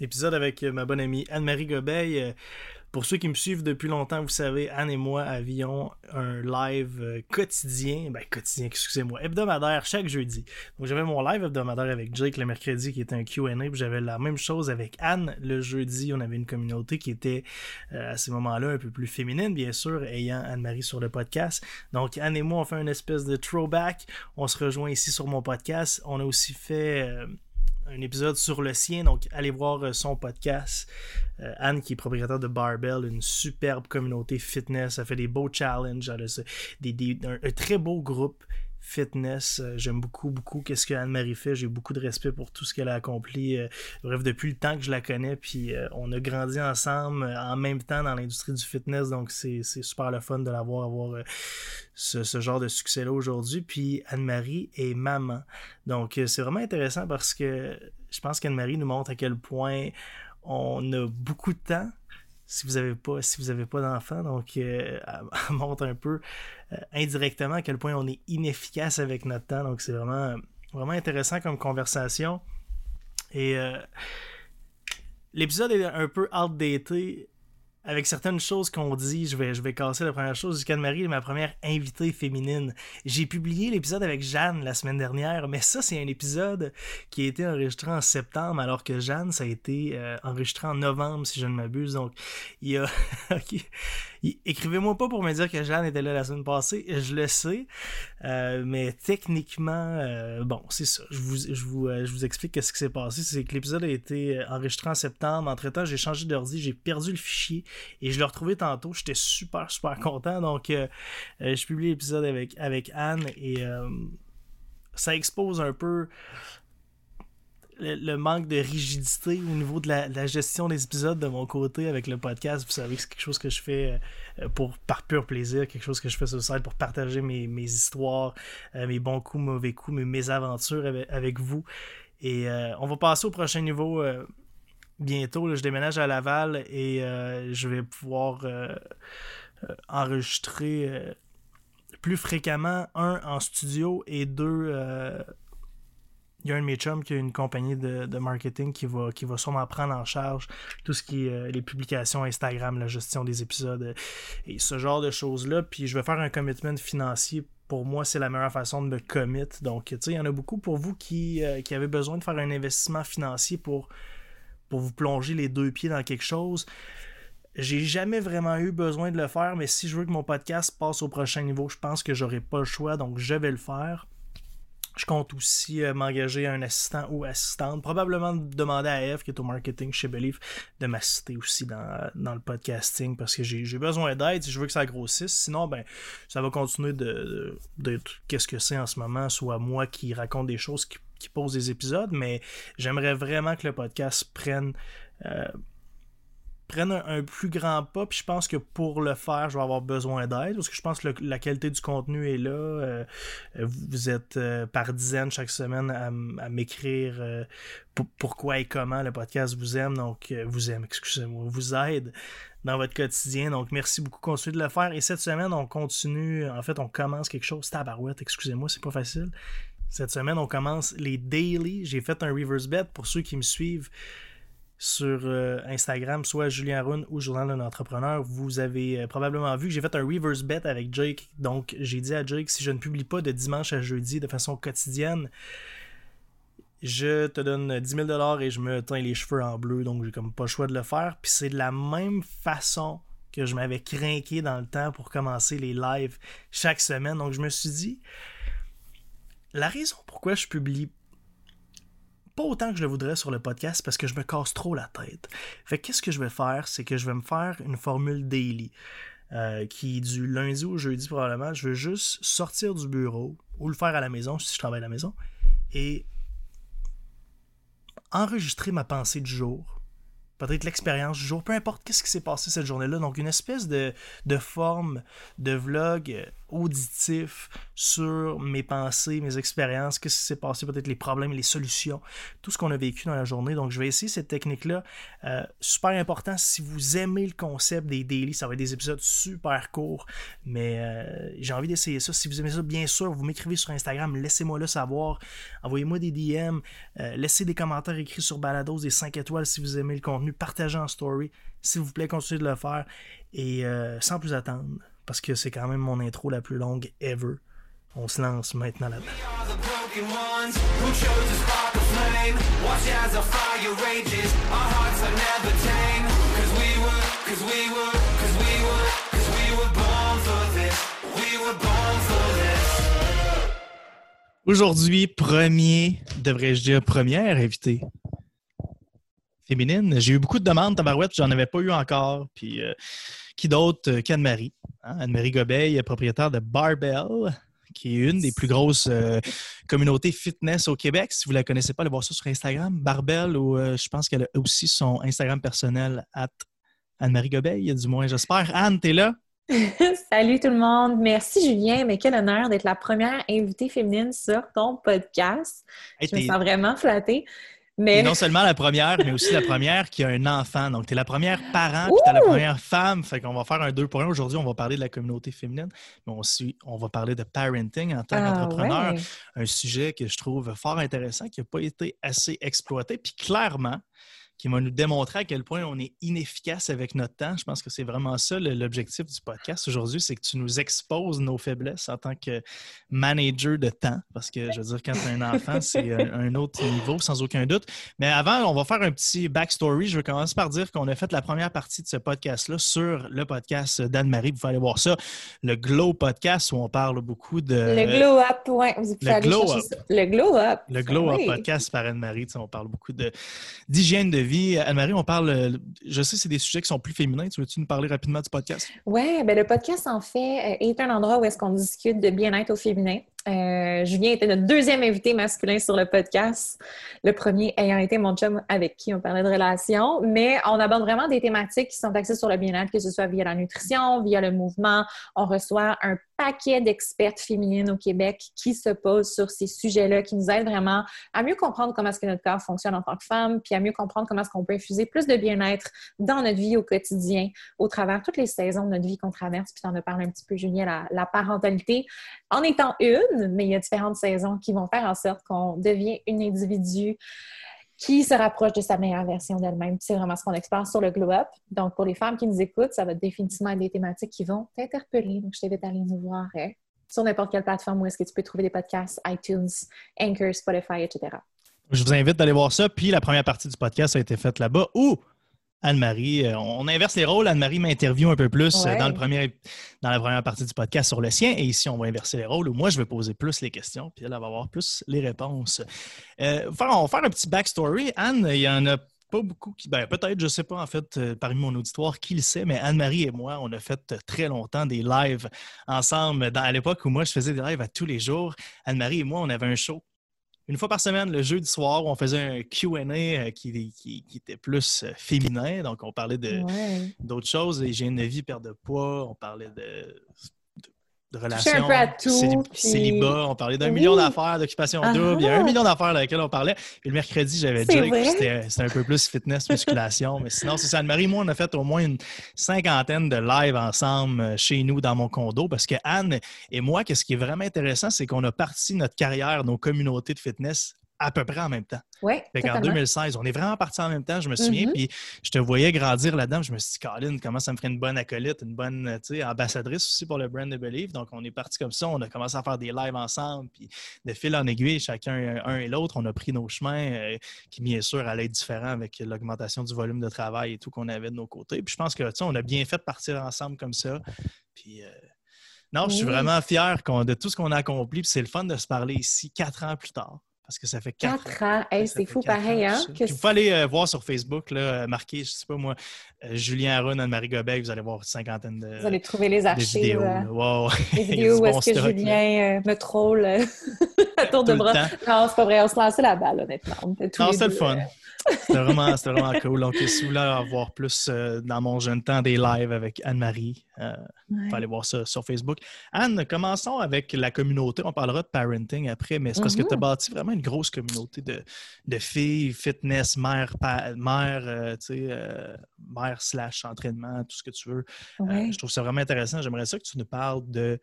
Épisode avec ma bonne amie Anne-Marie Gobeil. Pour ceux qui me suivent depuis longtemps, vous savez, Anne et moi avions un live euh, quotidien, ben quotidien, excusez-moi, hebdomadaire chaque jeudi. Donc j'avais mon live hebdomadaire avec Jake le mercredi qui était un Q&A, puis j'avais la même chose avec Anne le jeudi. On avait une communauté qui était euh, à ces moments-là un peu plus féminine, bien sûr, ayant Anne-Marie sur le podcast. Donc Anne et moi, on fait une espèce de throwback. On se rejoint ici sur mon podcast. On a aussi fait... Euh, un épisode sur le sien. Donc, allez voir euh, son podcast. Euh, Anne, qui est propriétaire de Barbell, une superbe communauté fitness. Elle fait des beaux challenges. A un, très beau groupe fitness. Euh, j'aime beaucoup, beaucoup qu'est-ce que Anne-Marie fait. J'ai beaucoup de respect pour tout ce qu'elle a accompli. bref, depuis le temps que je la connais, puis on a grandi ensemble en même temps dans l'industrie du fitness. Donc, c'est super le fun de l'avoir avoir ce, ce, genre de succès-là aujourd'hui. Puis Anne-Marie est maman. Donc, c'est vraiment intéressant parce que je pense qu'Anne-Marie nous montre à quel point on a beaucoup de temps si vous n'avez pas si vous avez pas d'enfant. Donc euh, elle montre un peu euh, indirectement à quel point on est inefficace avec notre temps. Donc c'est vraiment vraiment intéressant comme conversation. Et euh, l'épisode est un peu outdated avec certaines choses qu'on dit, je vais, je vais casser la première chose. Jusqu'à Marie est ma première invitée féminine. J'ai publié l'épisode avec Jeanne la semaine dernière, mais ça, c'est un épisode qui a été enregistré en septembre, alors que Jeanne, ça a été euh, enregistré en novembre, si je ne m'abuse. Donc, il y a. Écrivez-moi pas pour me dire que Jeanne était là la semaine passée, je le sais, euh, mais techniquement, euh, bon, c'est ça. Je vous, je vous, euh, je vous explique ce qui s'est passé. C'est que l'épisode a été enregistré en septembre. Entre-temps, j'ai changé d'ordi, j'ai perdu le fichier et je l'ai retrouvé tantôt. J'étais super, super content. Donc, je publie l'épisode avec, avec Anne et ça expose un peu le, manque de rigidité au niveau de la, gestion des épisodes de mon côté avec le podcast. Vous savez que c'est quelque chose que je fais euh, pour par pur plaisir, quelque chose que je fais sur le site pour partager mes, histoires, euh, mes bons coups, mauvais coups, mes mésaventures avec, vous. Et euh, on va passer au prochain niveau bientôt. je déménage à Laval et je vais pouvoir enregistrer plus fréquemment, un en studio et deux il y a un de mes chums qui a une compagnie de, marketing qui va, qui sûrement prendre en charge tout ce qui est euh, les publications Instagram, la gestion des épisodes euh, et ce genre de choses-là. Puis je vais faire un commitment financier. Pour moi, c'est la meilleure façon de me commit. Donc, tu sais, il y en a beaucoup pour vous qui, euh, qui avez besoin de faire un investissement financier pour, pour vous plonger les deux pieds dans quelque chose. J'ai jamais vraiment eu besoin de le faire, mais si je veux que mon podcast passe au prochain niveau, je pense que j'aurai pas le choix, donc je vais le faire. Je compte aussi euh, m'engager un assistant ou assistante. Probablement demander à Eve, qui est au marketing chez Believe, de m'assister aussi dans, le podcasting parce que j'ai besoin d'aide je veux que ça grossisse. Sinon, ben, ça va continuer d'être qu'est-ce que c'est en ce moment, soit moi qui raconte des choses, qui, pose des épisodes, mais j'aimerais vraiment que le podcast prenne. Euh, prennent un, plus grand pas. Puis je pense que pour le faire, je vais avoir besoin d'aide parce que je pense que la qualité du contenu est là. Euh, vous êtes euh, par dizaines chaque semaine à, m'écrire euh, pourquoi et comment le podcast vous aime. Donc, vous aime, excusez-moi, vous aide dans votre quotidien. Donc, merci beaucoup. Continuez de le faire. Et cette semaine, on continue. En fait, on commence quelque chose. Tabarouette, excusez-moi, c'est pas facile. Cette semaine, on commence les daily. J'ai fait un reverse bet pour ceux qui me suivent sur euh, Instagram, soit Julien Rune ou Journal d'un entrepreneur, vous avez euh, probablement vu que j'ai fait un reverse bet avec Jake. Donc, j'ai dit à Jake, si je ne publie pas de dimanche à jeudi de façon quotidienne, je te donne 10 000 et je me teins les cheveux en bleu. Donc, j'ai comme pas le choix de le faire. Puis c'est de la même façon que je m'avais craqué dans le temps pour commencer les lives chaque semaine. Donc, je me suis dit, la raison pourquoi je publie pas autant que je le voudrais sur le podcast parce que je me casse trop la tête. Fait qu'est-ce que je vais faire, c'est que je vais me faire une formule daily. Euh, qui du lundi au jeudi probablement, je veux juste sortir du bureau ou le faire à la maison si je travaille à la maison et enregistrer ma pensée du jour, peut-être l'expérience du jour, peu importe qu'est-ce qui s'est passé cette journée-là. Donc une espèce de, de forme de vlog auditif sur mes pensées, mes expériences, qu'est-ce qui s'est passé, peut-être les problèmes, les solutions, tout ce qu'on a vécu dans la journée. Donc, je vais essayer cette technique-là. Euh, super important, si vous aimez le concept des daily, ça va être des épisodes super courts, mais euh, j'ai envie d'essayer ça. Si vous aimez ça, bien sûr, vous m'écrivez sur Instagram, laissez-moi le savoir. Envoyez-moi des DM, euh, laissez des commentaires écrits sur Balados, des 5 étoiles si vous aimez le contenu, partagez en story. S'il vous plaît, continuez de le faire. Et sans plus attendre, parce que c'est quand même mon intro la plus longue ever. On se lance maintenant là-dedans. Aujourd'hui, premier, devrais-je dire première invitée féminine. J'ai eu beaucoup de demandes, tabarouette, j'en avais pas eu encore. Puis euh, qui d'autre qu'Anne-Marie? Hein? Anne-Marie Gobeil, propriétaire de Barbell, qui est une des plus grosses euh, communautés fitness au Québec. Si vous ne la connaissez pas, allez voir ça sur Instagram. Barbell, ou euh, je pense qu'elle a aussi son Instagram personnel, at Anne-Marie Gobeil, du moins, j'espère. Anne, tu es là? Salut tout le monde. Merci Julien, mais quel honneur d'être la première invitée féminine sur ton podcast. je me sens vraiment flattée. Mais... non seulement la première, mais aussi la première qui a un enfant. Donc, tu es la première parent, puis tu es la première femme. Fait qu'on va faire un deux pour un. Aujourd'hui, on va parler de la communauté féminine, mais aussi, on va parler de parenting en tant ah, qu'entrepreneur. Un sujet que je trouve fort intéressant, qui n'a pas été assez exploité. Puis clairement, qui va nous démontrer à quel point on est inefficace avec notre temps. Je pense que c'est vraiment ça l'objectif du podcast aujourd'hui, c'est que tu nous exposes nos faiblesses en tant que manager de temps. Parce que je veux dire, quand tu un enfant, c'est un autre niveau, sans aucun doute. Mais avant, on va faire un petit backstory. Je vais commencer par dire qu'on a fait la première partie de ce podcast-là sur le podcast d'Anne-Marie. Vous pouvez aller voir ça, le Glow Podcast, où on parle beaucoup de. Le Glow Up, oui. Le Glow Up. Le Glow Up. Le Glow Up Podcast par Anne-Marie. On parle beaucoup d'hygiène de vie. Anne-Marie, on parle, euh, je sais, c'est des sujets qui sont plus féminins. Tu veux-tu nous parler rapidement du podcast? Oui, ben le podcast, en fait, euh, est un endroit où est-ce qu'on discute de bien-être au féminin. Euh, Julien était notre deuxième invité masculin sur le podcast, le premier ayant été mon chum avec qui on parlait de relations, mais on aborde vraiment des thématiques qui sont axées sur le bien-être, que ce soit via la nutrition, via le mouvement. On reçoit un paquet d'expertes féminines au Québec qui se posent sur ces sujets-là, qui nous aident vraiment à mieux comprendre comment est-ce que notre corps fonctionne en tant que femme, puis à mieux comprendre comment est-ce qu'on peut infuser plus de bien-être dans notre vie au quotidien, au travers toutes les saisons de notre vie qu'on traverse. Puis en as parlé un petit peu, Julien, la parentalité en étant une, mais il y a différentes saisons qui vont faire en sorte qu'on devient une individu qui se rapproche de sa meilleure version d'elle-même. C'est vraiment ce qu'on explore sur le Glow Up. Donc, pour les femmes qui nous écoutent, ça va définitivement être des thématiques qui vont t'interpeller. Donc, je t'invite à aller nous voir hein, sur n'importe quelle plateforme où est-ce que tu peux trouver des podcasts, iTunes, Anchor, Spotify, etc. Je vous invite d'aller voir ça. Puis, la première partie du podcast a été faite là-bas où? Anne-Marie, euh, on inverse les rôles. Anne-Marie m'interviewe un peu plus euh, dans, le premier, dans la première partie du podcast sur le sien. Et ici, on va inverser les rôles où moi, je vais poser plus les questions, puis elle, va avoir plus les réponses. Euh, on va faire un petit backstory. Anne, il y en a pas beaucoup qui. Ben, peut-être, je ne sais pas en fait, parmi mon auditoire qui le sait, mais Anne-Marie et moi, on a fait très longtemps des lives ensemble. à l'époque où moi, je faisais des lives à tous les jours, Anne-Marie et moi, on avait un show une fois par semaine, le jeudi soir, on faisait un QA euh, qui, qui, était plus euh, féminin. Donc, on parlait d'autres choses, hygiène de vie, perte de poids, on parlait de de relations, célibat. On parlait d'un million d'affaires, d'occupation ah double. Il y a un million d'affaires dans lesquelles on parlait. Et le mercredi, j'avais dit que c'était un peu plus fitness, musculation. Mais sinon, c'est ça. Anne-Marie, moi, on a fait au moins une cinquantaine de lives ensemble euh, chez nous dans mon condo parce que Anne et moi, qu'est-ce qui est vraiment intéressant, c'est qu'on a parti notre carrière, nos communautés de fitness à peu près en même temps. Oui. En 2016, on est vraiment partis en même temps, je me souviens. Mm-hmm. Puis je te voyais grandir là-dedans. Je me suis dit, Colin, comment ça me ferait une bonne acolyte, une bonne ambassadrice aussi pour le brand de Believe. Donc, on est parti comme ça. On a commencé à faire des lives ensemble. Puis de fil en aiguille, chacun un et l'autre, on a pris nos chemins euh, qui, bien sûr, allaient être différents avec l'augmentation du volume de travail et tout qu'on avait de nos côtés. Puis je pense que, tu sais, on a bien fait de partir ensemble comme ça. Puis. Euh, non, je suis vraiment fier de tout ce qu'on a accompli. Puis c'est le fun de se parler ici quatre ans plus tard parce que ça fait quatre, ans. c'est fou pareil, hein? Que vous pouvez aller euh, voir sur Facebook, là, marqué, je sais pas moi, euh, Julien Aron, Anne-Marie Gobet, vous allez voir une cinquantaine de Vous allez trouver les archives. vidéos. Euh, wow. Les vidéos où est-ce que Julien me troll à tour de bras. Non, c'est pas vrai, on se lançait la balle, honnêtement. non, c'est le fun. C'était vraiment, vraiment cool. Donc, si vous voulez avoir plus euh, dans mon jeune temps des lives avec Anne-Marie, euh, vous aller voir ça sur Facebook. Anne, commençons avec la communauté. On parlera de parenting après, mais c'est parce que tu as bâti vraiment une grosse communauté de, de filles, fitness, mère, mère, euh, euh, mère slash entraînement, tout ce que tu veux. je trouve ça vraiment intéressant. J'aimerais ça que tu nous parles de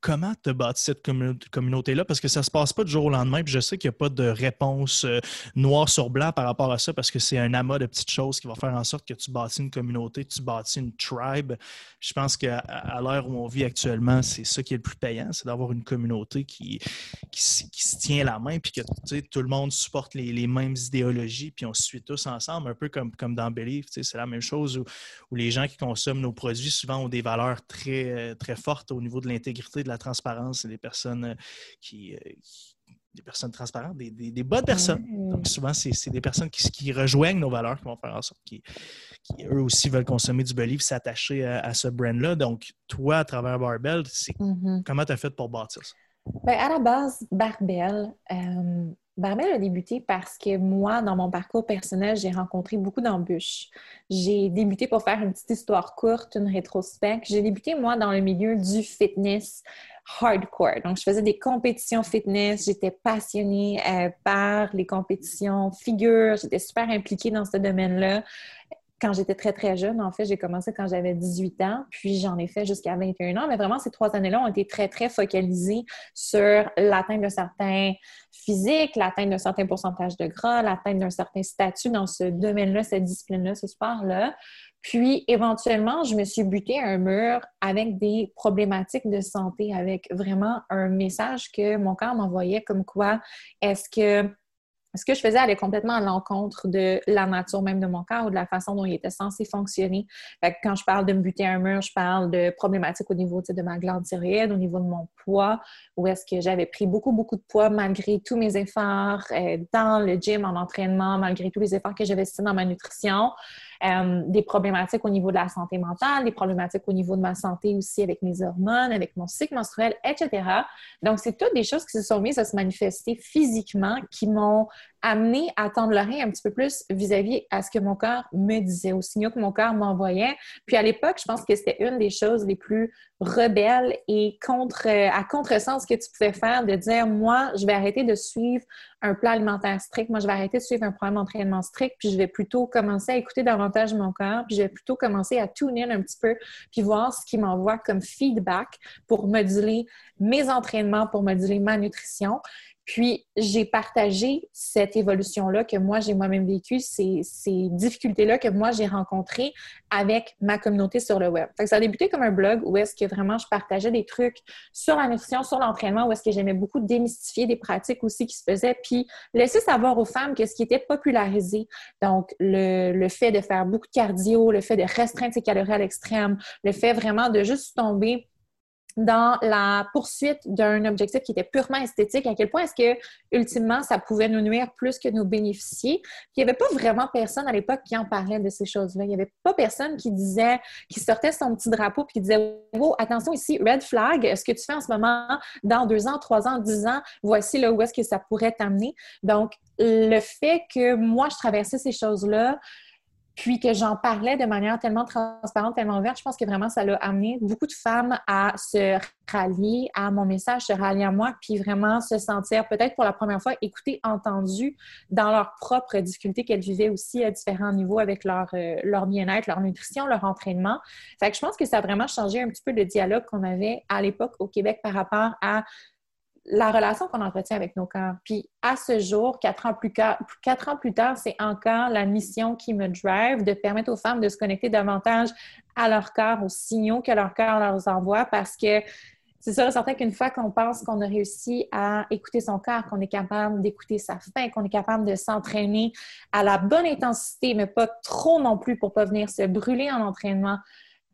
comment tu as bâti cette communauté-là? Parce que ça ne se passe pas du jour au lendemain. Puis je sais qu'il n'y a pas de réponse euh, noir sur blanc par rapport à ça parce que c'est un amas de petites choses qui va faire en sorte que tu bâtis une communauté, tu bâtis une tribe. Je pense qu'à l'heure où on vit actuellement, c'est ça qui est le plus payant, c'est d'avoir une communauté qui, qui, se tient la main puis que tout le monde supporte les, mêmes idéologies puis on se suit tous ensemble, un peu comme, comme dans Believe. C'est la même chose où, où, les gens qui consomment nos produits souvent ont des valeurs très, très fortes au niveau de l'intégrité la transparence, c'est des personnes euh, qui, euh, des personnes transparentes, des, bonnes personnes. Donc, souvent, c'est des personnes qui, rejoignent nos valeurs, qui vont faire en sorte qu'ils, eux aussi, veulent consommer du belief, s'attacher à, ce brand-là. Donc, toi, à travers Barbell, mm-hmm. comment tu as fait pour bâtir ça? Ben, à la base, Barbell, euh, Barbell a débuté parce que moi, dans mon parcours personnel, j'ai rencontré beaucoup d'embûches. J'ai débuté pour faire une petite histoire courte, une rétrospect. J'ai débuté, moi, dans le milieu du fitness hardcore. Donc, je faisais des compétitions fitness. J'étais passionnée euh, par les compétitions figures. J'étais super impliquée dans ce domaine-là quand j'étais très, très jeune. En fait, j'ai commencé quand j'avais 18 ans, puis j'en ai fait jusqu'à 21 ans. Mais vraiment, ces trois années-là ont été très, très focalisées sur l'atteinte d'un certain physique, l'atteinte d'un certain pourcentage de gras, l'atteinte d'un certain statut dans ce domaine-là, cette discipline-là, ce sport-là. Puis, éventuellement, je me suis buté à un mur avec des problématiques de santé, avec vraiment un message que mon corps m'envoyait comme quoi est-ce que ce que je faisais allait complètement à l'encontre de la nature même de mon corps ou de la façon dont il était censé fonctionner. quand je parle de me buter un mur, je parle de problématiques au niveau de ma glande thyroïde, au niveau de mon poids, où est-ce que j'avais pris beaucoup, beaucoup de poids malgré tous mes efforts euh, dans le gym, en entraînement, malgré tous les efforts que j'avais dans ma nutrition. Euh, des problématiques au niveau de la santé mentale, des problématiques au niveau de ma santé aussi avec mes hormones, avec mon cycle menstruel, etc. Donc, c'est toutes des choses qui se sont mises à se manifester physiquement, qui m'ont amené à tendre l'oreille un petit peu plus vis-à-vis à ce que mon corps me disait, aux signaux que mon corps m'envoyait. Puis à l'époque, je pense que c'était une des choses les plus rebelles et contre, à contresens que tu pouvais faire de dire, moi, je vais arrêter de suivre un plan alimentaire strict. Moi, je vais arrêter de suivre un programme d'entraînement strict, puis je vais plutôt commencer à écouter davantage mon corps, puis je vais plutôt commencer à tuner un petit peu, puis voir ce qui m'envoie comme feedback pour moduler mes entraînements, pour moduler ma nutrition. Puis, j'ai partagé cette évolution-là que moi, j'ai moi-même vécu, ces, difficultés-là que moi, j'ai rencontrées avec ma communauté sur le web. ça a débuté comme un blog où est-ce que vraiment je partageais des trucs sur la nutrition, sur l'entraînement, où est-ce que j'aimais beaucoup démystifier des pratiques aussi qui se faisaient, puis laisser savoir aux femmes que ce qui était popularisé, donc le, le fait de faire beaucoup de cardio, le fait de restreindre ses calories à l'extrême, le fait vraiment de juste tomber dans la poursuite d'un objectif qui était purement esthétique, à quel point est-ce que, ultimement, ça pouvait nous nuire plus que nous bénéficier. Il n'y avait pas vraiment personne à l'époque qui en parlait de ces choses-là. Il n'y avait pas personne qui disait, qui sortait son petit drapeau puis qui disait, oh, attention ici, red flag, ce que tu fais en ce moment, dans deux ans, trois ans, dix ans, voici là où est-ce que ça pourrait t'amener. Donc, le fait que moi, je traversais ces choses-là, puis que j'en parlais de manière tellement transparente, tellement ouverte, je pense que vraiment ça l'a amené beaucoup de femmes à se rallier à mon message, se rallier à moi, puis vraiment se sentir peut-être pour la première fois écoutées, entendues dans leurs propres difficultés qu'elles vivaient aussi à différents niveaux avec leur, euh, leur bien-être, leur nutrition, leur entraînement. Fait que je pense que ça a vraiment changé un petit peu le dialogue qu'on avait à l'époque au Québec par rapport à la relation qu'on entretient avec nos corps. Puis à ce jour, quatre ans plus, quatre ans plus tard, c'est encore la mission qui me drive de permettre aux femmes de se connecter davantage à leur corps, aux signaux que leur corps leur envoie, parce que c'est sûr certain qu'une fois qu'on pense qu'on a réussi à écouter son corps, qu'on est capable d'écouter sa faim, qu'on est capable de s'entraîner à la bonne intensité, mais pas trop non plus pour pas venir se brûler en entraînement,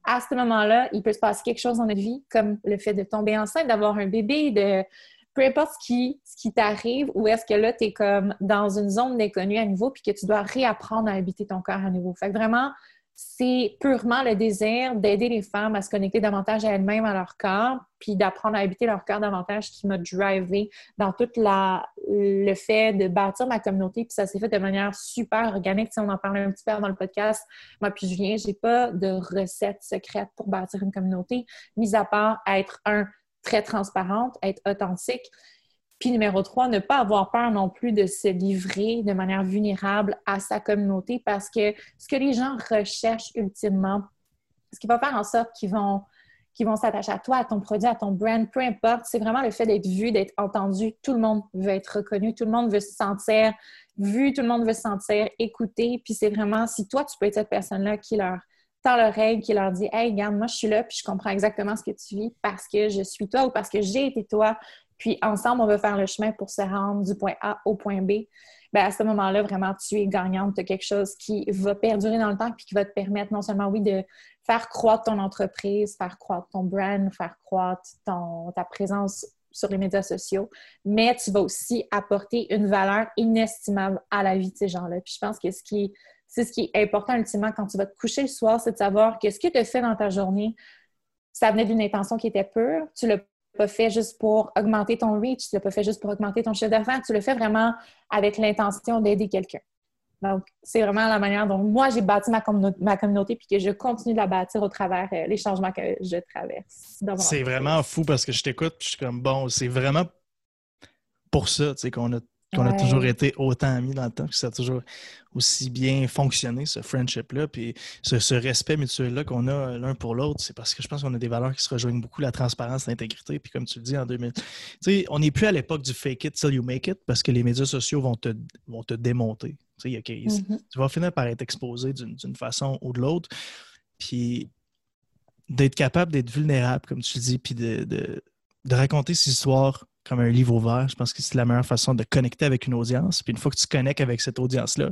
à ce moment-là, il peut se passer quelque chose dans notre vie, comme le fait de tomber enceinte, d'avoir un bébé, de peu importe ce qui, ce qui t'arrive, ou est-ce que là, tu es comme dans une zone d'inconnu à nouveau, puis que tu dois réapprendre à habiter ton corps à nouveau. Fait que vraiment, c'est purement le désir d'aider les femmes à se connecter davantage à elles-mêmes, à leur corps, puis d'apprendre à habiter leur corps davantage qui m'a drivé dans tout la, le fait de bâtir ma communauté. Puis ça s'est fait de manière super organique. Si on en parlait un petit peu dans le podcast, moi puis Julien, j'ai pas de recette secrète pour bâtir une communauté, mis à part être un très transparente, être authentique, puis numéro trois, ne pas avoir peur non plus de se livrer de manière vulnérable à sa communauté parce que ce que les gens recherchent ultimement, ce qui va faire en sorte qu'ils vont vont s'attacher à toi, à ton produit, à ton brand, peu importe. C'est vraiment le fait d'être vu, d'être entendu. Tout le monde veut être reconnu, tout le monde veut se sentir vu, tout le monde veut se sentir écouté. Puis c'est vraiment, si toi, tu peux être cette personne-là qui leur tend l'oreille, qui leur dit Hey, regarde, moi, je suis là, puis je comprends exactement ce que tu vis parce que je suis toi ou parce que j'ai été toi, puis ensemble, on va faire le chemin pour se rendre du point A au point B. Bien, à ce moment-là, vraiment, tu es gagnante. Tu as quelque chose qui va perdurer dans le temps puis qui va te permettre non seulement, oui, de faire croître ton entreprise, faire croître ton brand, faire croître ton, ta présence sur les médias sociaux, mais tu vas aussi apporter une valeur inestimable à la vie de ces gens-là. Puis je pense que ce qui c'est ce qui est important ultimement quand tu vas te coucher le soir, c'est de savoir que ce que tu as fait dans ta journée, ça venait d'une intention qui était pure. Tu l'as pas fait juste pour augmenter ton reach, tu l'as pas fait juste pour augmenter ton chiffre d'affaires, tu le fais vraiment avec l'intention d'aider quelqu'un. Donc, c'est vraiment la manière dont moi, j'ai bâti ma, ma communauté puis que je continue de la bâtir au travers euh, les changements que je traverse. C'est vraiment fou parce que je t'écoute je suis comme, bon, c'est vraiment pour ça qu'on a qu'on a toujours été autant amis dans le temps, que ça a toujours aussi bien fonctionné, ce friendship-là, puis ce, respect mutuel-là qu'on a l'un pour l'autre, c'est parce que je pense qu'on a des valeurs qui se rejoignent beaucoup, la transparence, l'intégrité, puis comme tu le dis en 2000. Tu sais, on n'est plus à l'époque du fake it till you make it, parce que les médias sociaux vont te, vont te démonter. Tu sais, mm-hmm. Tu vas finir par être exposé d'une façon ou de l'autre, puis d'être capable d'être vulnérable, comme tu le dis, puis de, de, de raconter ces histoires comme un livre ouvert. Je pense que c'est la meilleure façon de connecter avec une audience. Puis une fois que tu connectes avec cette audience-là,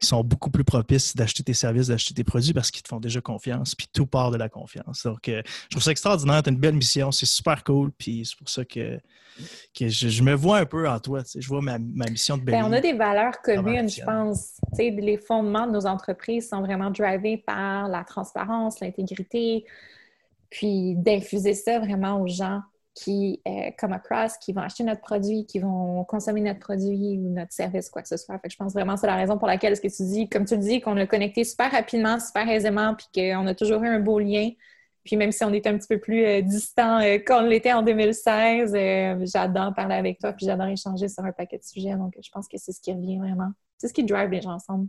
ils sont beaucoup plus propices d'acheter tes services, d'acheter tes produits parce qu'ils te font déjà confiance. Puis tout part de la confiance. Donc, euh, je trouve ça extraordinaire. Tu as une belle mission. C'est super cool. Puis c'est pour ça que, que je, me vois un peu en toi. Tu sais, je vois ma, mission de belle. on a des valeurs communes, je pense. Tu sais, les fondements de nos entreprises sont vraiment drivés par la transparence, l'intégrité, puis d'infuser ça vraiment aux gens qui, euh, comme across, qui vont acheter notre produit, qui vont consommer notre produit ou notre service, quoi que ce soit. Fait je pense vraiment que c'est la raison pour laquelle, ce que tu dis, comme tu le dis, qu'on a connecté super rapidement, super aisément, puis qu'on a toujours eu un beau lien. Puis même si on est un petit peu plus euh, distant euh, qu'on l'était en 2016, j'adore parler avec toi, puis j'adore échanger sur un paquet de sujets. Donc, je pense que c'est ce qui revient vraiment. C'est ce qui drive les gens ensemble.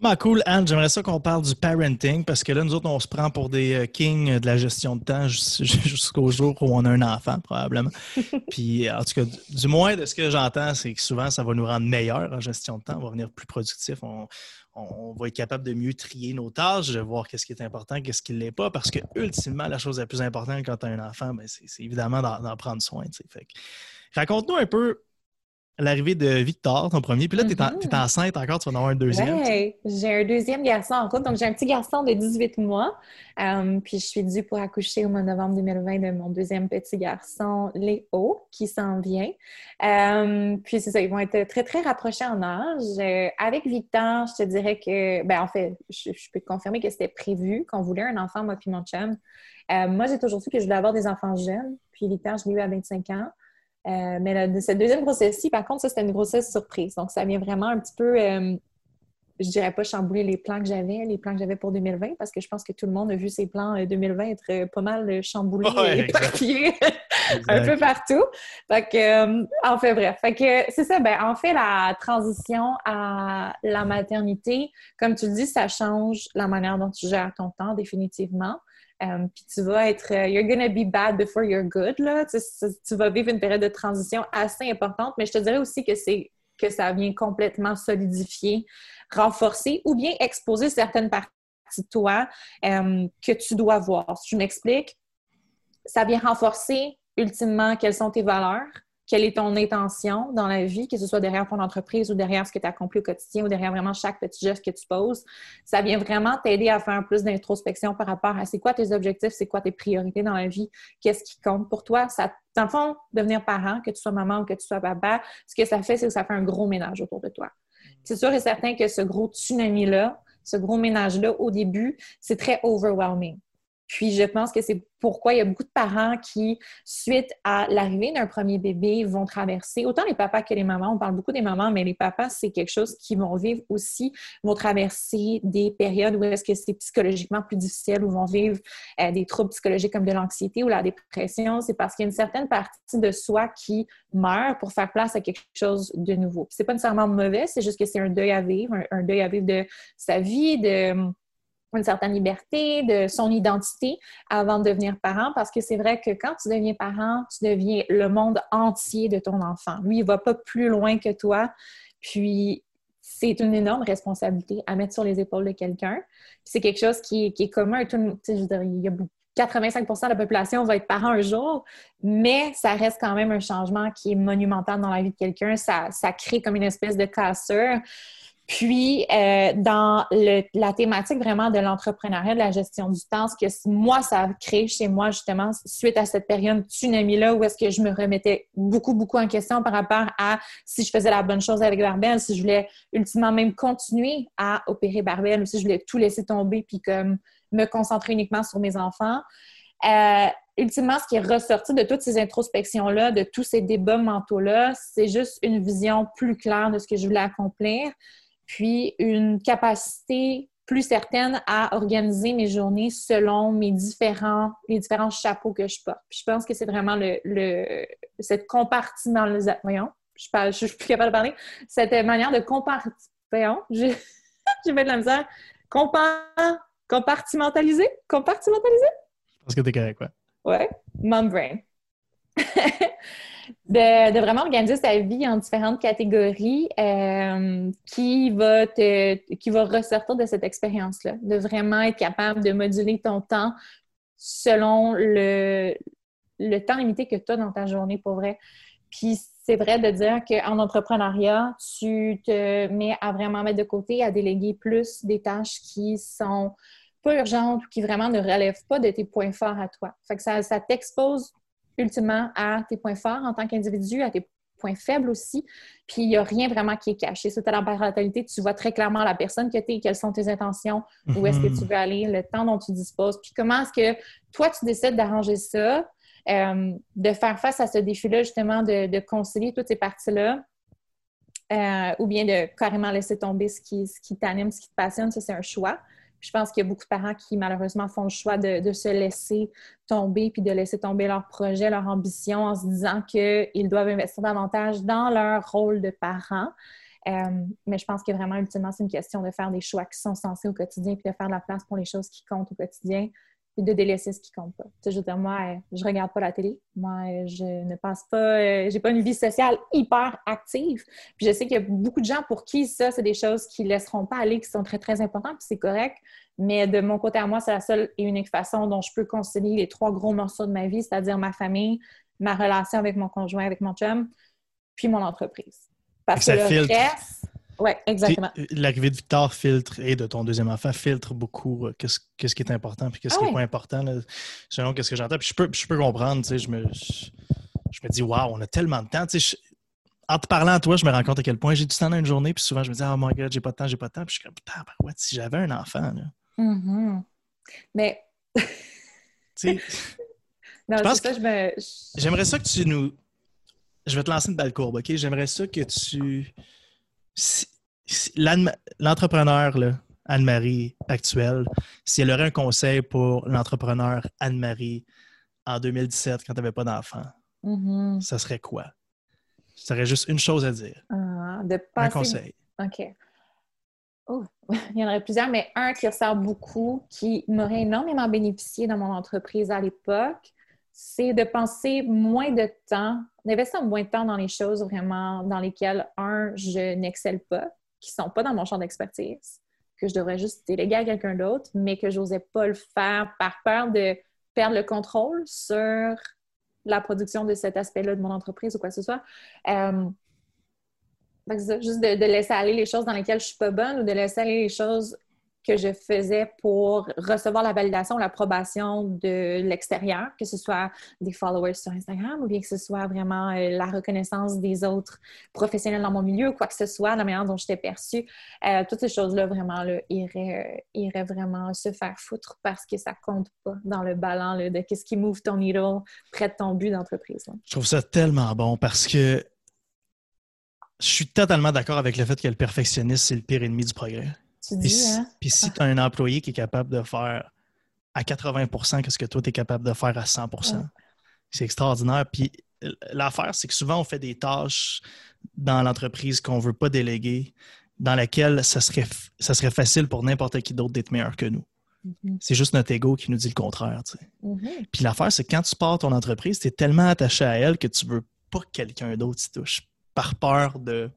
Vraiment cool, Anne. J'aimerais ça qu'on parle du parenting parce que là, nous autres, on se prend pour des euh, kings de la gestion de temps jusqu'au jour où on a un enfant, probablement. Puis, en tout cas, du moins, de ce que j'entends, c'est que souvent, ça va nous rendre meilleurs en gestion de temps. On va devenir plus productif. On, va être capable de mieux trier nos tâches, de voir qu'est-ce qui est important, qu'est-ce qui ne l'est pas. Parce que, ultimement, la chose la plus importante quand tu as un enfant, ben, c'est évidemment d'en prendre soin. Raconte-nous un peu l'arrivée de Victor, ton premier. Puis là, tu es, mm-hmm. enceinte encore, tu vas en avoir un deuxième. Oui, j'ai un deuxième garçon en route. Donc, j'ai un petit garçon de 18 mois. Euh, puis, je suis due pour accoucher au mois de novembre 2020 de mon deuxième petit garçon, Léo, qui s'en vient. Euh, puis, c'est ça, ils vont être très, très rapprochés en âge. Euh, avec Victor, je te dirais que, ben en fait, je, peux te confirmer que c'était prévu qu'on voulait un enfant, moi puis mon chum. moi, j'ai toujours su que je voulais avoir des enfants jeunes. Puis, Victor, je l'ai eu à 25 ans. Euh, mais cette deuxième grossesse-ci, par contre, ça, c'était une grossesse surprise. Donc, ça vient vraiment un petit peu, euh, je dirais pas chambouler les plans que j'avais, les plans que j'avais pour 2020, parce que je pense que tout le monde a vu ses plans 2020 euh, être pas mal chamboulés et éparpillés un peu partout. Fait que, en fait, bref. Fait que, c'est ça, ben, en fait, la transition à la maternité, comme tu le dis, ça change la manière dont tu gères ton temps, définitivement. Euh, puis tu vas être, euh, you're gonna be bad before you're good, là. Tu, tu, vas vivre une période de transition assez importante, mais je te dirais aussi que c'est que ça vient complètement solidifier, renforcer ou bien exposer certaines parties de toi euh, que tu dois voir. Si je m'explique, ça vient renforcer ultimement quelles sont tes valeurs, quelle est ton intention dans la vie, que ce soit derrière ton entreprise ou derrière ce que tu accomplis au quotidien ou derrière vraiment chaque petit geste que tu poses. Ça vient vraiment t'aider à faire plus d'introspection par rapport à c'est quoi tes objectifs, c'est quoi tes priorités dans la vie, qu'est-ce qui compte pour toi. Ça, dans le fond, devenir parent, que tu sois maman ou que tu sois papa, ce que ça fait, c'est que ça fait un gros ménage autour de toi. C'est sûr et certain que ce gros tsunami-là, ce gros ménage-là au début, c'est très overwhelming. Puis je pense que c'est pourquoi il y a beaucoup de parents qui, suite à l'arrivée d'un premier bébé, vont traverser, autant les papas que les mamans, on parle beaucoup des mamans, mais les papas, c'est quelque chose qu'ils vont vivre aussi, vont traverser des périodes où est-ce que c'est psychologiquement plus difficile, où vont vivre euh, des troubles psychologiques comme de l'anxiété ou la dépression. C'est parce qu'il y a une certaine partie de soi qui meurt pour faire place à quelque chose de nouveau. C'est pas nécessairement mauvais, c'est juste que c'est un deuil à vivre, un deuil à vivre de sa vie, de une certaine liberté, de son identité avant de devenir parent, parce que c'est vrai que quand tu deviens parent, tu deviens le monde entier de ton enfant. Lui, il va pas plus loin que toi, puis c'est une énorme responsabilité à mettre sur les épaules de quelqu'un. C'est quelque chose qui, est commun tout. Je veux il y a 85% de la population va être parent un jour, mais ça reste quand même un changement qui est monumental dans la vie de quelqu'un. Ça, ça crée comme une espèce de cassure. Puis, euh, dans la thématique vraiment de l'entrepreneuriat, de la gestion du temps, ce que moi, ça a créé chez moi, justement, suite à cette période tsunami-là, où est-ce que je me remettais beaucoup, beaucoup en question par rapport à si je faisais la bonne chose avec Barbel, si je voulais ultimement même continuer à opérer Barbel, ou si je voulais tout laisser tomber, puis comme me concentrer uniquement sur mes enfants. Euh, ultimement, ce qui est ressorti de toutes ces introspections-là, de tous ces débats mentaux-là, c'est juste une vision plus claire de ce que je voulais accomplir puis une capacité plus certaine à organiser mes journées selon mes différents, les différents chapeaux que je porte. Puis je pense que c'est vraiment le, le, cette compartimentalisation. Voyons, je, parle, je, suis plus capable de parler. Cette manière de compartimenter. Voyons, j'ai fait de la misère. Compartimentaliser? Compartimentaliser? Je pense que t'es correct, ouais. Ouais. Mom de, vraiment organiser sa vie en différentes catégories euh, qui, va te, qui va ressortir de cette expérience-là, de vraiment être capable de moduler ton temps selon le, le temps limité que tu as dans ta journée, pour vrai. Puis c'est vrai de dire qu'en entrepreneuriat, tu te mets à vraiment mettre de côté, à déléguer plus des tâches qui sont pas urgentes ou qui vraiment ne relèvent pas de tes points forts à toi. Fait que ça, ça t'expose ultimement à tes points forts en tant qu'individu, à tes points faibles aussi. Puis il n'y a rien vraiment qui est caché. Sur ta parentalité, tu vois très clairement la personne que tu es, quelles sont tes intentions, où est-ce que tu mhm. veux aller, le temps dont tu disposes. Puis comment est-ce que toi, tu décides d'arranger ça, euh, de faire face à ce défi-là, justement, de, concilier toutes ces parties-là. Euh, ou bien de carrément laisser tomber ce qui, ce qui t'anime, ce qui te passionne, ça c'est un choix. Je pense qu'il y a beaucoup de parents qui, malheureusement, font le choix de, se laisser tomber puis de laisser tomber leur projet, leur ambition en se disant qu'ils doivent investir davantage dans leur rôle de parent. Euh, mais je pense que vraiment, ultimement, c'est une question de faire des choix qui sont sensés au quotidien puis de faire de la place pour les choses qui comptent au quotidien et de délaisser ce qui compte pas. Tu sais, je veux dire, moi, je regarde pas la télé. Moi, je ne passe pas, euh, j'ai pas une vie sociale hyper active. Puis je sais qu'il y a beaucoup de gens pour qui ça, c'est des choses qui laisseront pas aller, qui sont très, très importantes, puis c'est correct. Mais de mon côté à moi, c'est la seule et unique façon dont je peux concilier les trois gros morceaux de ma vie, c'est-à-dire ma famille, ma relation avec mon conjoint, avec mon chum, puis mon entreprise. Parce que, le reste, oui, exactement. Euh, l'arrivée de Victor filtre et de ton deuxième enfant filtre beaucoup euh, qu'est-ce, qui est important puis qu'est-ce ah qui n'est pas important selon ce que j'entends. Puis je peux, je peux comprendre, tu sais, je me, je, me dis, waouh, on a tellement de temps. Tu sais, en te parlant à toi, je me rends compte à quel point j'ai du temps dans une journée. Puis souvent, je me dis, oh my god, j'ai pas de temps, j'ai pas de temps. Puis je suis comme, putain, ouais, si j'avais un enfant. Là. Mm-hmm. Mais. tu sais. non, c'est ça, je me. J'aimerais ça que tu nous. Je vais te lancer une belle courbe, OK? J'aimerais ça que tu l'entrepreneur Anne-Marie actuelle, si elle aurait un conseil pour l'entrepreneur Anne-Marie en 2017 quand tu n'avais pas d'enfant, mm-hmm. ça serait quoi? Ça serait juste une chose à dire. Ah, un conseil. OK. Oh, il y en aurait plusieurs, mais un qui ressort beaucoup, qui m'aurait énormément bénéficié dans mon entreprise à l'époque, c'est de penser moins de temps, d'investir moins de temps dans les choses vraiment dans lesquelles, un, je n'excelle pas, qui ne sont pas dans mon champ d'expertise, que je devrais juste déléguer à quelqu'un d'autre, mais que je n'osais pas le faire par peur de perdre le contrôle sur la production de cet aspect-là de mon entreprise ou quoi que ce soit. Euh, juste de, laisser aller les choses dans lesquelles je suis pas bonne ou de laisser aller les choses que je faisais pour recevoir la validation, l'approbation de l'extérieur, que ce soit des followers sur Instagram ou bien que ce soit vraiment euh, la reconnaissance des autres professionnels dans mon milieu, quoi que ce soit, la manière dont j'étais perçue. Euh, toutes ces choses-là, vraiment, là, iraient, euh, vraiment se faire foutre parce que ça compte pas dans le ballon de qu'est-ce qui move ton needle près de ton but d'entreprise. Je trouve ça tellement bon parce que je suis totalement d'accord avec le fait que le perfectionniste, c'est le pire ennemi du progrès. Tu dis, hein? Puis si tu as un employé qui est capable de faire à 80% ce que toi, tu es capable de faire à 100% c'est extraordinaire. Puis l'affaire, c'est que souvent, on fait des tâches dans l'entreprise qu'on ne veut pas déléguer, dans lesquelles ça serait, ça serait facile pour n'importe qui d'autre d'être meilleur que nous. Mm-hmm. C'est juste notre ego qui nous dit le contraire. Mm-hmm. Puis l'affaire, c'est que quand tu pars ton entreprise, tu es tellement attaché à elle que tu ne veux pas que quelqu'un d'autre s'y touche par peur de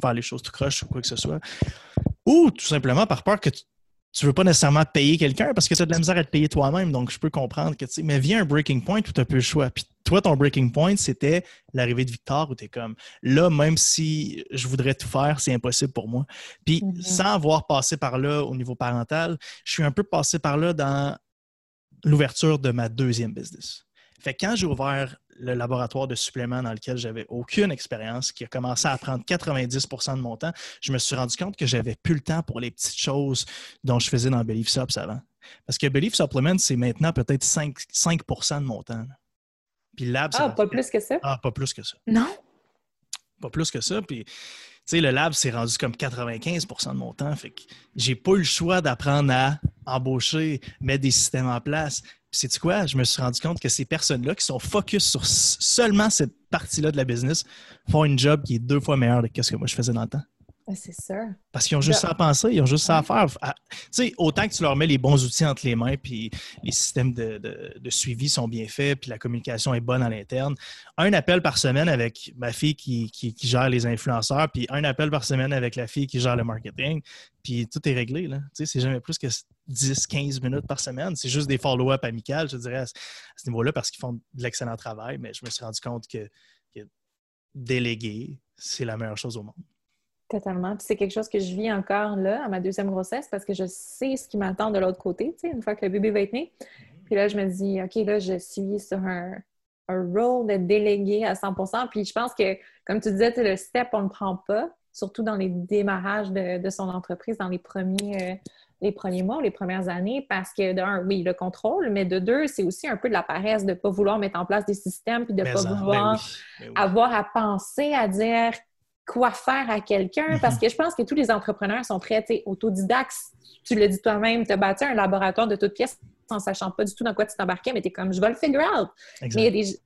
faire les choses tout croche ou quoi que ce soit. Ou tout simplement par peur que tu ne veux pas nécessairement payer quelqu'un parce que tu as de la misère à te payer toi-même. Donc, je peux comprendre que, tu sais, mais vient un breaking point où tu n'as plus le choix. Puis toi, ton breaking point, c'était l'arrivée de Victor où tu es comme, là, même si je voudrais tout faire, c'est impossible pour moi. Puis mm-hmm. sans avoir passé par là au niveau parental, je suis un peu passé par là dans l'ouverture de ma deuxième business. Fait que quand j'ai ouvert le laboratoire de suppléments dans lequel j'avais aucune expérience, qui a commencé à prendre 90% de mon temps, je me suis rendu compte que j'avais plus le temps pour les petites choses dont je faisais dans Belief Subs avant. Parce que Belief Supplement, c'est maintenant peut-être 5%, de mon temps. Puis Lab, Ah, pas plus que ça? Ah, pas plus que ça. Non? Pas plus que ça. Puis, tu sais, le Lab, c'est rendu comme 95% de mon temps. Fait que j'ai pas eu le choix d'apprendre à embaucher, mettre des systèmes en place, c'est quoi? Je me suis rendu compte que ces personnes-là qui sont focus sur seulement cette partie-là de la business font une job qui est deux fois meilleure que ce que moi je faisais dans le temps. C'est ça. Parce qu'ils ont juste ça à penser, ils ont juste ça à faire. Tu sais, autant que tu leur mets les bons outils entre les mains, puis les systèmes de, suivi sont bien faits, puis la communication est bonne à l'interne. Un appel par semaine avec ma fille qui, gère les influenceurs, puis un appel par semaine avec la fille qui gère le marketing, puis tout est réglé. Tu sais, c'est jamais plus que 10-15 minutes par semaine. C'est juste des follow-up amicales, je dirais, à ce niveau-là, parce qu'ils font de l'excellent travail, mais je me suis rendu compte que déléguer, c'est la meilleure chose au monde. Totalement. Puis c'est quelque chose que je vis encore là, à ma deuxième grossesse, parce que je sais ce qui m'attend de l'autre côté, tu sais, une fois que le bébé va être né. Puis là, je me dis, OK, là, je suis sur un, rôle de délégué à 100% Puis je pense que, comme tu disais, le step, on ne le prend pas, surtout dans les démarrages de, son entreprise, dans les premiers, euh, les premiers mois ou les premières années, parce que d'un, oui, le contrôle, mais de deux, c'est aussi un peu de la paresse de ne pas vouloir mettre en place des systèmes, puis de ne pas ben vouloir ben avoir à penser à dire quoi faire à quelqu'un parce mhm. que je pense que tous les entrepreneurs sont très autodidactes. Tu le dis toi-même, tu as bâti un laboratoire de toutes pièces en sachant pas du tout dans quoi tu t'embarquais, mais tu es comme je vais le figure out. Mais il y a des. Tu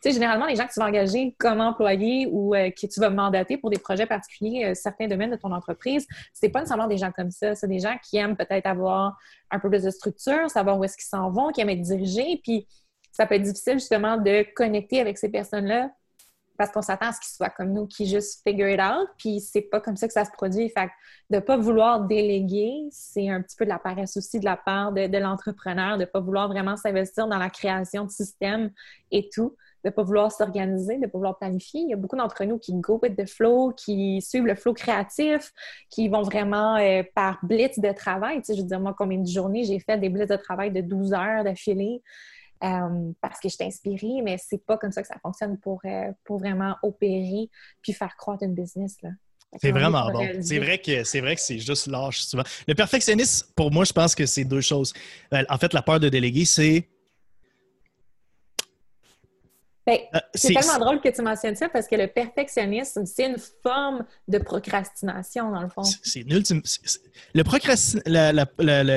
sais, généralement, les gens que tu vas engager comme employé ou euh, que tu vas mandater pour des projets particuliers, euh, certains domaines de ton entreprise, c'est pas nécessairement des gens comme ça. C'est des gens qui aiment peut-être avoir un peu plus de structure, savoir où est-ce qu'ils s'en vont, qui aiment être dirigés. Puis ça peut être difficile justement de connecter avec ces personnes-là parce qu'on s'attend à ce qu'ils soient comme nous, qui juste figure it out, puis c'est pas comme ça que ça se produit. Fait de pas vouloir déléguer, c'est un petit peu de la paresse aussi de la part de, l'entrepreneur, de pas vouloir vraiment s'investir dans la création de systèmes et tout, de pas vouloir s'organiser, de pas vouloir planifier. Il y a beaucoup d'entre nous qui go with the flow, qui suivent le flow créatif, qui vont vraiment euh, par blitz de travail. Tu sais, je veux dire, moi, combien de journées j'ai fait des blitz de travail de 12 heures d'affilée? Euh, parce que je t'ai inspirée, mais c'est pas comme ça que ça fonctionne pour, euh, pour vraiment opérer puis faire croître une business. Là. C'est vraiment bon. C'est vrai que c'est vrai que c'est juste lâche souvent. Le perfectionnisme, pour moi, je pense que c'est deux choses. Euh, en fait, la peur de déléguer, c'est ben, c'est tellement drôle que tu mentionnes ça parce que le perfectionnisme, c'est une forme de procrastination, dans le fond. C'est une ultime. Le procrastin...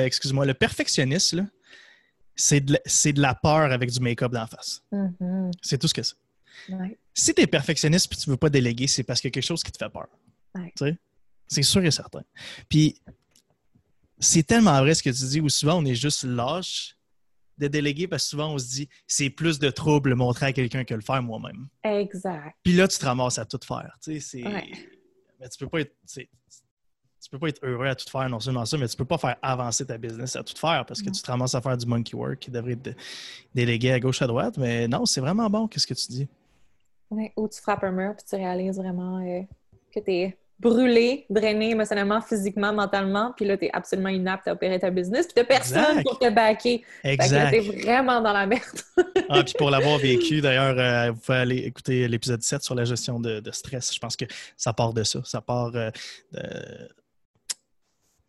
Excuse-moi, le perfectionnisme, c'est de, la peur avec du make-up d'en face. Mm-hmm. C'est tout ce que c'est. Si tu es perfectionniste et tu ne veux pas déléguer, c'est parce qu'il y a quelque chose qui te fait peur. C'est sûr et certain. Puis, c'est tellement vrai ce que tu dis, où souvent on est juste lâche de déléguer parce que souvent on se dit c'est plus de trouble montrer à quelqu'un que le faire moi-même. Exact. Puis là, tu te ramasses à tout faire. Tu sais, Mais tu peux pas être tu peux pas être heureux à tout faire, non seulement ça, mais tu peux pas faire avancer ta business à tout faire parce que tu te ramasses à faire du monkey work qui devrait être délégué à gauche à droite. Mais non, c'est vraiment bon, qu'est-ce que tu dis? Ou tu frappes un mur puis tu réalises vraiment euh, que tu es brûlé, drainé émotionnellement, physiquement, mentalement, puis là, tu es absolument inapte à opérer ta business, puis tu personne pour te backer. Exact. Fait que t'es vraiment dans la merde. ah, puis pour l'avoir vécu, d'ailleurs, euh, vous pouvez aller écouter l'épisode 7 sur la gestion de, stress. Je pense que ça part de ça. Ça part euh,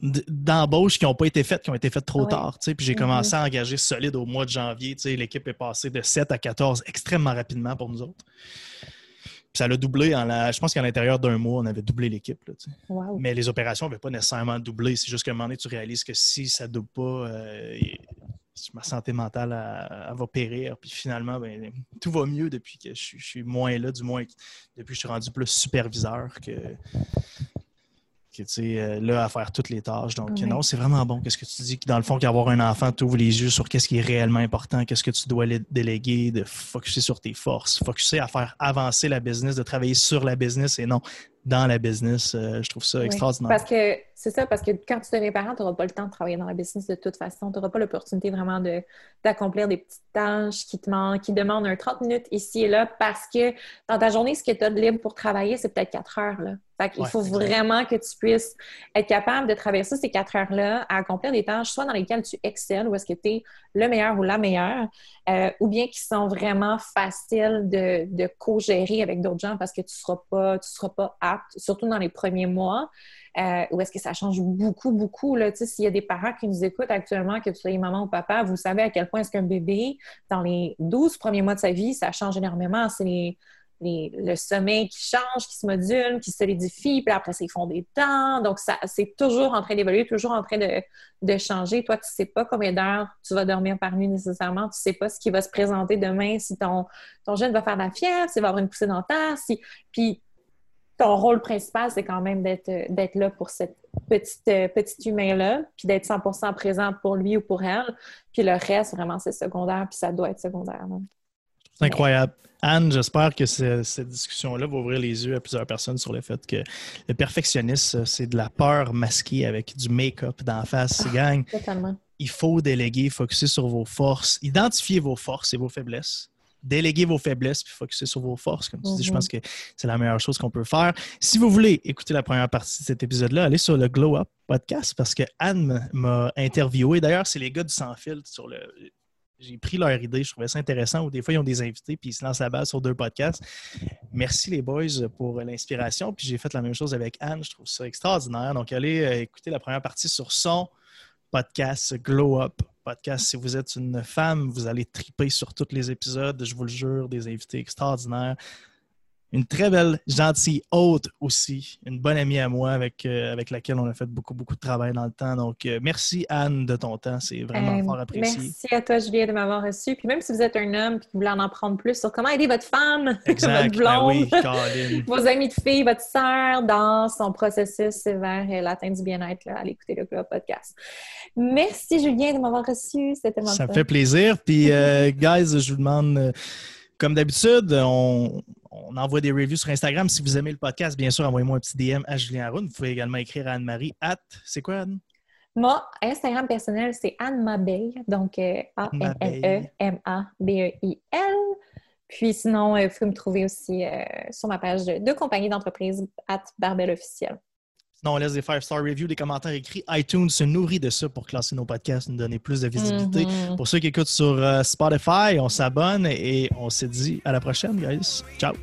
d'embauches qui n'ont pas été faites, qui ont été faites trop tard. Puis j'ai mm-hmm. commencé à engager solide au mois de janvier. L'équipe est passée de 7 à 14 extrêmement rapidement pour nous autres ça l'a doublé en la. Je pense qu'à l'intérieur d'un mois, on avait doublé l'équipe. Mais les opérations n'avaient pas nécessairement doublé. C'est juste qu'à un moment donné, tu réalises que si ça ne double pas, euh, ma santé mentale va périr. Puis finalement, ben, tout va mieux depuis que je, je, suis moins là, du moins depuis que je suis rendu plus superviseur que, euh, là à faire toutes les tâches. Donc, non, c'est vraiment bon. Qu'est-ce que tu dis? Dans le fond, qu'avoir un enfant t'ouvre les yeux sur qu'est-ce qui est réellement important, qu'est-ce que tu dois déléguer, de focuser sur tes forces, focuser à faire avancer la business, de travailler sur la business et non dans la business. Euh, je trouve ça extraordinaire. Parce que c'est ça, parce que quand tu deviens parent, tu n'auras pas le temps de travailler dans la business de toute façon. Tu n'auras pas l'opportunité vraiment d'accomplir des petites tâches qui te manquent, qui demandent un 30 minutes ici et là parce que dans ta journée, ce que tu as de libre pour travailler, c'est peut-être 4 heures. Là. Il faut vraiment que tu puisses être capable de traverser ces 4 heures-là à accomplir des tâches, soit dans lesquelles tu excelles ou est-ce que tu es le meilleur ou la meilleure, euh, ou bien qui sont vraiment faciles de, de co-gérer avec d'autres gens parce que tu ne seras pas, tu seras pas apte, surtout dans les premiers mois. Euh, ou est-ce que ça change beaucoup, beaucoup? S'il y a des parents qui nous écoutent actuellement, que tu sois maman ou papa, vous savez à quel point est-ce qu'un bébé, dans les 12 premiers mois de sa vie, ça change énormément. C'est le sommeil qui change, qui se module, qui se solidifie, puis après, ils font des temps. Donc, c'est toujours en train d'évoluer, toujours en train de, changer. Toi, tu ne sais pas combien d'heures tu vas dormir par nuit nécessairement. Tu ne sais pas ce qui va se présenter demain, si ton, ton jeune va faire de la fièvre, s'il va avoir une poussée dentaire. Si... Puis, ton rôle principal, c'est quand même d'être là pour cette petite, euh, petite humain-là, puis d'être 100% présent pour lui ou pour elle. Puis le reste, vraiment, c'est secondaire, puis ça doit être secondaire. C'est incroyable. Anne, j'espère que cette discussion-là va ouvrir les yeux à plusieurs personnes sur le fait que le perfectionnisme, c'est de la peur masquée avec du make-up d'en face. Ah, gang, totalement. Il faut déléguer, focuser sur vos forces, identifier vos forces et vos faiblesses déléguer vos faiblesses puis focuser sur vos forces. Comme tu dis, je pense mhm. que c'est la meilleure chose qu'on peut faire. Si vous voulez écouter la première partie de cet épisode-là, allez sur le Glow Up podcast parce que Anne m'a interviewé. D'ailleurs, c'est les gars du Sans Filtre sur le. J'ai pris leur idée, je trouvais ça intéressant. Ou des fois, ils ont des invités puis ils se lancent la base sur deux podcasts. Merci les boys pour l'inspiration. Puis j'ai fait la même chose avec Anne. Je trouve ça extraordinaire. Donc, allez euh, écouter la première partie sur son podcast Glow Up podcast. Si vous êtes une femme, vous allez triper sur tous les épisodes, je vous le jure, des invités extraordinaires une très belle, gentille hôte aussi, une bonne amie à moi avec, euh, avec laquelle on a fait beaucoup, beaucoup de travail dans le temps. Donc, euh, merci Anne de ton temps, c'est vraiment euh, fort apprécié. Merci à toi, Julien, de m'avoir reçu. Puis même si vous êtes un homme et que vous voulez en apprendre plus sur comment aider votre femme, votre blonde, ben vos amis de filles, votre sœur dans son processus vers l'atteinte du bien-être, allez écouter le Club Podcast. Merci Julien de m'avoir reçu, c'était Ça me fait plaisir. Puis, guys, je vous demande comme d'habitude, on, envoie des reviews sur Instagram. Si vous aimez le podcast, bien sûr, envoyez-moi un petit DM à Julien Aroun. Vous pouvez également écrire à Anne-Marie. At, c'est quoi, Anne? Mon Instagram personnel, c'est Anne Mabeille, donc euh, A-N-N-E-M-A-B-E-I-L. Puis sinon, euh, vous pouvez me trouver aussi euh, sur ma page de, compagnie d'entreprise, at Barbelle Officielle. Sinon, on laisse des 5-star reviews, des commentaires écrits. iTunes se nourrit de ça pour classer nos podcasts, nous donner plus de visibilité. Mm-hmm. Pour ceux qui écoutent sur euh, Spotify, on s'abonne et on se dit à la prochaine, guys. Ciao.